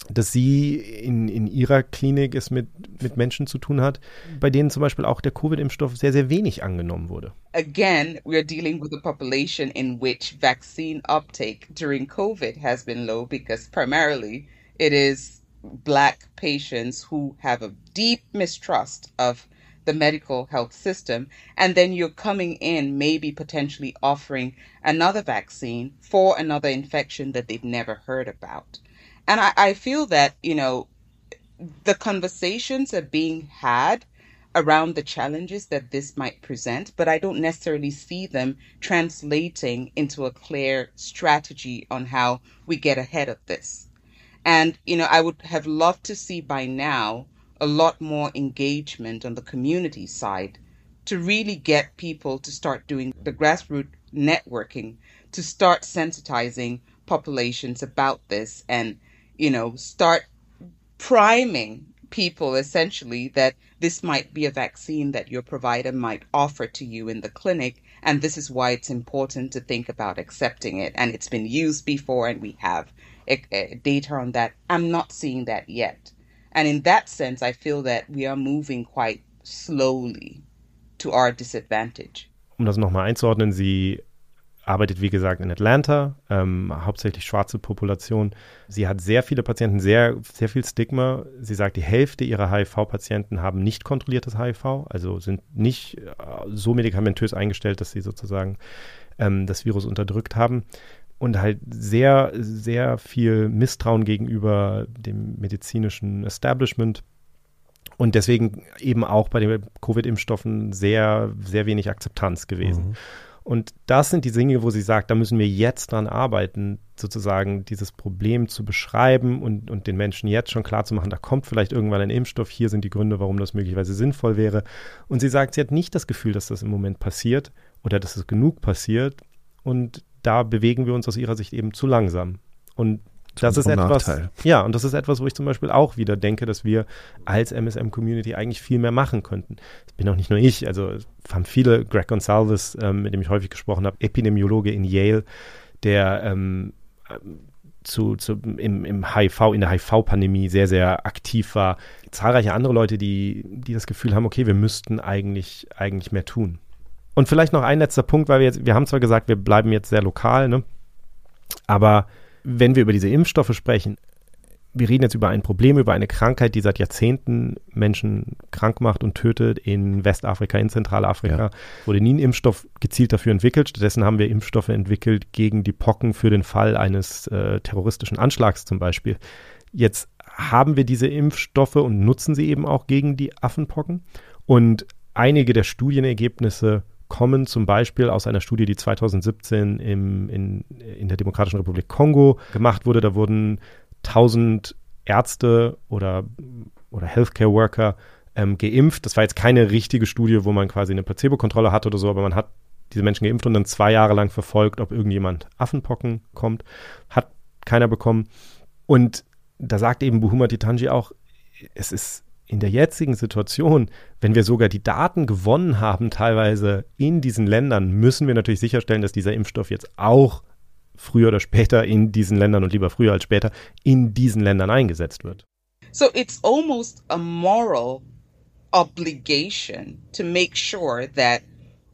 dass sie in, in ihrer Klinik es mit, mit Menschen zu tun hat, bei denen zum Beispiel auch der Covid-Impfstoff sehr, sehr wenig angenommen wurde. Again, we are dealing with a population in which vaccine uptake during COVID has been low because primarily it is black patients who have a deep mistrust of the medical health system. And then you're coming in, maybe potentially offering another vaccine for another infection that they've never heard about. And I, I feel that you know the conversations are being had around the challenges that this might present, but I don't necessarily see them translating into a clear strategy on how we get ahead of this. And, you know, I would have loved to see by now a lot more engagement on the community side to really get people to start doing the grassroots networking, to start sensitizing populations about this and you know, start priming people essentially that this might be a vaccine that your provider might offer to you in the clinic. And this is why it's important to think about accepting it. And it's been used before and we have uh, data on that. I'm not seeing that yet. And in that sense, I feel that we are moving quite slowly to our disadvantage. Um das nochmal einzuordnen, Sie arbeitet, wie gesagt, in Atlanta, ähm, hauptsächlich schwarze Population. Sie hat sehr viele Patienten, sehr, sehr viel Stigma. Sie sagt, die Hälfte ihrer HIV-Patienten haben nicht kontrolliertes HIV, also sind nicht äh, so medikamentös eingestellt, dass sie sozusagen ähm, das Virus unterdrückt haben. Und halt sehr, sehr viel Misstrauen gegenüber dem medizinischen Establishment. Und deswegen eben auch bei den Covid-Impfstoffen sehr, sehr wenig Akzeptanz gewesen. Mhm. Und das sind die Dinge, wo sie sagt, da müssen wir jetzt dran arbeiten, sozusagen dieses Problem zu beschreiben und, und den Menschen jetzt schon klar zu machen, da kommt vielleicht irgendwann ein Impfstoff, hier sind die Gründe, warum das möglicherweise sinnvoll wäre. Und sie sagt, sie hat nicht das Gefühl, dass das im Moment passiert oder dass es genug passiert. Und da bewegen wir uns aus ihrer Sicht eben zu langsam. Und das ist etwas, Nachteil. ja, und das ist etwas, wo ich zum Beispiel auch wieder denke, dass wir als MSM-Community eigentlich viel mehr machen könnten. Das bin auch nicht nur ich, also haben viele, Greg Gonsalves, ähm, mit dem ich häufig gesprochen habe, Epidemiologe in Yale, der ähm, zu, zu, im, im HIV, in der HIV-Pandemie sehr, sehr aktiv war. Zahlreiche andere Leute, die, die das Gefühl haben, okay, wir müssten eigentlich, eigentlich mehr tun. Und vielleicht noch ein letzter Punkt, weil wir jetzt, wir haben zwar gesagt, wir bleiben jetzt sehr lokal, ne? aber wenn wir über diese Impfstoffe sprechen, wir reden jetzt über ein Problem, über eine Krankheit, die seit Jahrzehnten Menschen krank macht und tötet in Westafrika, in Zentralafrika. Ja. Wurde nie ein Impfstoff gezielt dafür entwickelt. Stattdessen haben wir Impfstoffe entwickelt gegen die Pocken für den Fall eines äh, terroristischen Anschlags zum Beispiel. Jetzt haben wir diese Impfstoffe und nutzen sie eben auch gegen die Affenpocken. Und einige der Studienergebnisse kommen zum Beispiel aus einer Studie, die 2017 im, in, in der Demokratischen Republik Kongo gemacht wurde. Da wurden 1000 Ärzte oder, oder Healthcare Worker ähm, geimpft. Das war jetzt keine richtige Studie, wo man quasi eine Placebo-Kontrolle hat oder so, aber man hat diese Menschen geimpft und dann zwei Jahre lang verfolgt, ob irgendjemand Affenpocken kommt. Hat keiner bekommen. Und da sagt eben Buhuma Titanji auch, es ist in der jetzigen Situation, wenn wir sogar die Daten gewonnen haben, teilweise in diesen Ländern, müssen wir natürlich sicherstellen, dass dieser Impfstoff jetzt auch früher oder später in diesen Ländern und lieber früher als später in diesen Ländern eingesetzt wird. So it's almost a moral obligation to make sure that,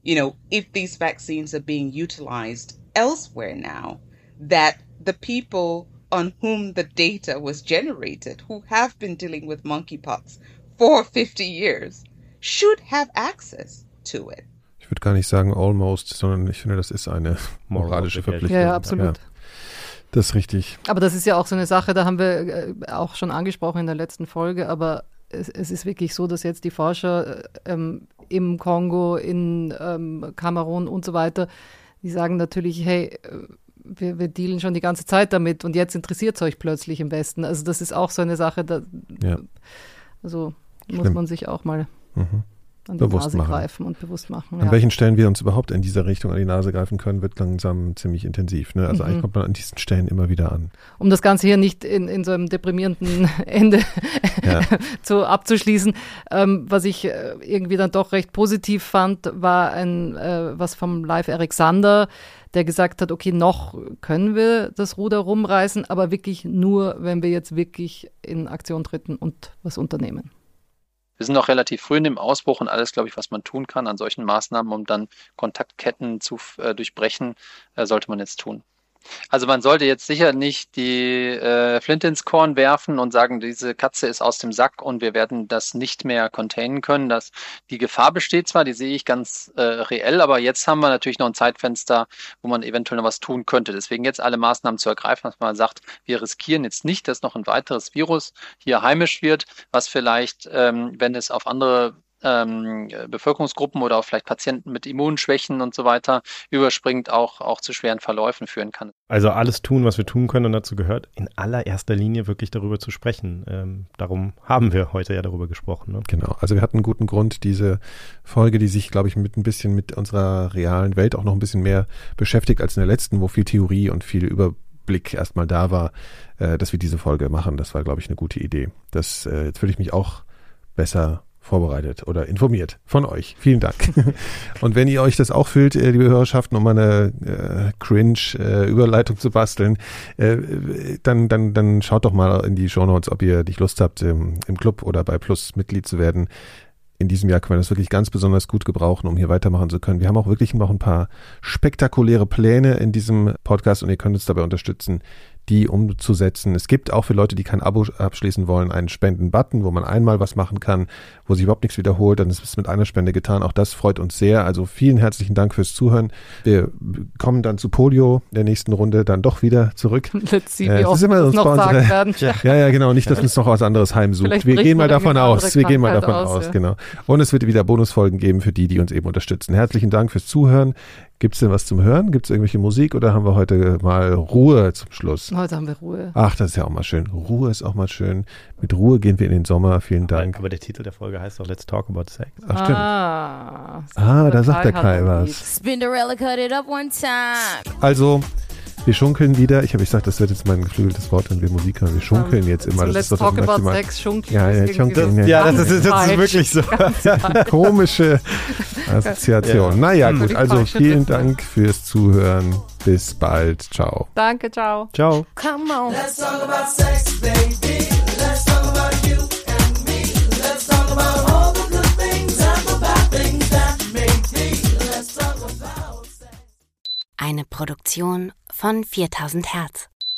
you know, if these vaccines are being utilized elsewhere now, that the people on whom the data was generated, who have been dealing with monkeypox for 50 years, should have access to it. Ich würde gar nicht sagen almost, sondern ich finde, das ist eine moralische Verpflichtung. Ja, ja absolut. Ja, das ist richtig. Aber das ist ja auch so eine Sache, da haben wir äh, auch schon angesprochen in der letzten Folge, aber es, es ist wirklich so, dass jetzt die Forscher äh, ähm, im Kongo, in ähm, Kamerun und so weiter, die sagen natürlich, hey, äh, wir, wir dealen schon die ganze Zeit damit und jetzt interessiert es euch plötzlich im Westen. Also das ist auch so eine Sache, da, ja. also muss man sich auch mal mhm. an die bewusst Nase machen. greifen und bewusst machen. An ja. welchen Stellen wir uns überhaupt in dieser Richtung an die Nase greifen können, wird langsam ziemlich intensiv. Ne? Also mhm. eigentlich kommt man an diesen Stellen immer wieder an. Um das Ganze hier nicht in, in so einem deprimierenden Ende ja. zu abzuschließen, ähm, was ich äh, irgendwie dann doch recht positiv fand, war ein äh, was vom Live Eric Sander, der gesagt hat, okay, noch können wir das Ruder rumreißen, aber wirklich nur, wenn wir jetzt wirklich in Aktion treten und was unternehmen. Wir sind noch relativ früh in dem Ausbruch und alles, glaube ich, was man tun kann an solchen Maßnahmen, um dann Kontaktketten zu äh, durchbrechen, äh, sollte man jetzt tun. Also man sollte jetzt sicher nicht die äh, Flint ins Korn werfen und sagen, diese Katze ist aus dem Sack und wir werden das nicht mehr containen können. Das, die Gefahr besteht zwar, die sehe ich ganz äh, reell, aber jetzt haben wir natürlich noch ein Zeitfenster, wo man eventuell noch was tun könnte. Deswegen jetzt alle Maßnahmen zu ergreifen, dass man sagt, wir riskieren jetzt nicht, dass noch ein weiteres Virus hier heimisch wird, was vielleicht, ähm, wenn es auf andere ähm, Bevölkerungsgruppen oder auch vielleicht Patienten mit Immunschwächen und so weiter überspringt, auch, auch zu schweren Verläufen führen kann. Also alles tun, was wir tun können und dazu gehört, in allererster Linie wirklich darüber zu sprechen. Ähm, darum haben wir heute ja darüber gesprochen. Ne? Genau, also wir hatten einen guten Grund, diese Folge, die sich, glaube ich, mit ein bisschen mit unserer realen Welt auch noch ein bisschen mehr beschäftigt als in der letzten, wo viel Theorie und viel über Einblick erstmal da war, äh, dass wir diese Folge machen. Das war, glaube ich, eine gute Idee. Das, äh, jetzt fühle ich mich auch besser vorbereitet oder informiert von euch. Vielen Dank. Und wenn ihr euch das auch fühlt, äh, liebe Hörerschaft, um eine äh, cringe äh, Überleitung zu basteln, äh, dann, dann, dann schaut doch mal in die Show Notes, ob ihr nicht Lust habt, im, im Club oder bei Plus Mitglied zu werden. In diesem Jahr können wir das wirklich ganz besonders gut gebrauchen, um hier weitermachen zu können. Wir haben auch wirklich noch ein paar spektakuläre Pläne in diesem Podcast und ihr könnt uns dabei unterstützen, die umzusetzen. Es gibt auch für Leute, die kein Abo abschließen wollen, einen Spenden-Button, wo man einmal was machen kann, wo sich überhaupt nichts wiederholt. Dann ist es mit einer Spende getan. Auch das freut uns sehr. Also vielen herzlichen Dank fürs Zuhören. Wir kommen dann zu Polio in der nächsten Runde dann doch wieder zurück. Let's see, äh, wie oft ist immer uns noch sagen werden. Ja, ja, genau. Nicht, dass uns noch was anderes heimsucht. Vielleicht wir gehen mal davon aus. Wir gehen mal davon aus, aus ja. genau. Und es wird wieder Bonusfolgen geben für die, die uns eben unterstützen. Herzlichen Dank fürs Zuhören. Gibt es denn was zum Hören? Gibt es irgendwelche Musik oder haben wir heute mal Ruhe zum Schluss? Heute haben wir Ruhe. Ach, das ist ja auch mal schön. Ruhe ist auch mal schön. Mit Ruhe gehen wir in den Sommer. Vielen Dank. Aber, aber der Titel der Folge heißt doch Let's Talk About Sex. Ach, stimmt. Ah, ah da sagt der Kai was. Spinderella cut it up one time. Also, wir schunkeln wieder. Ich habe gesagt, das wird jetzt mein geflügeltes Wort, wenn wir Musik hören. Wir schunkeln jetzt immer. Das let's ist talk about sex, schunkeln. Ja, ja, schunkeln. Das, ja, das ist, das ist wirklich so. Komische Assoziation. Ja. Naja, gut. Also vielen Dank fürs Zuhören. Bis bald. Ciao. Danke, ciao. Ciao. Come on. Let's talk about sex, baby. Let's talk about you and me. Let's talk about all the good things and the bad things that make me. Let's talk about sex. Eine Produktion von 4000 Hertz.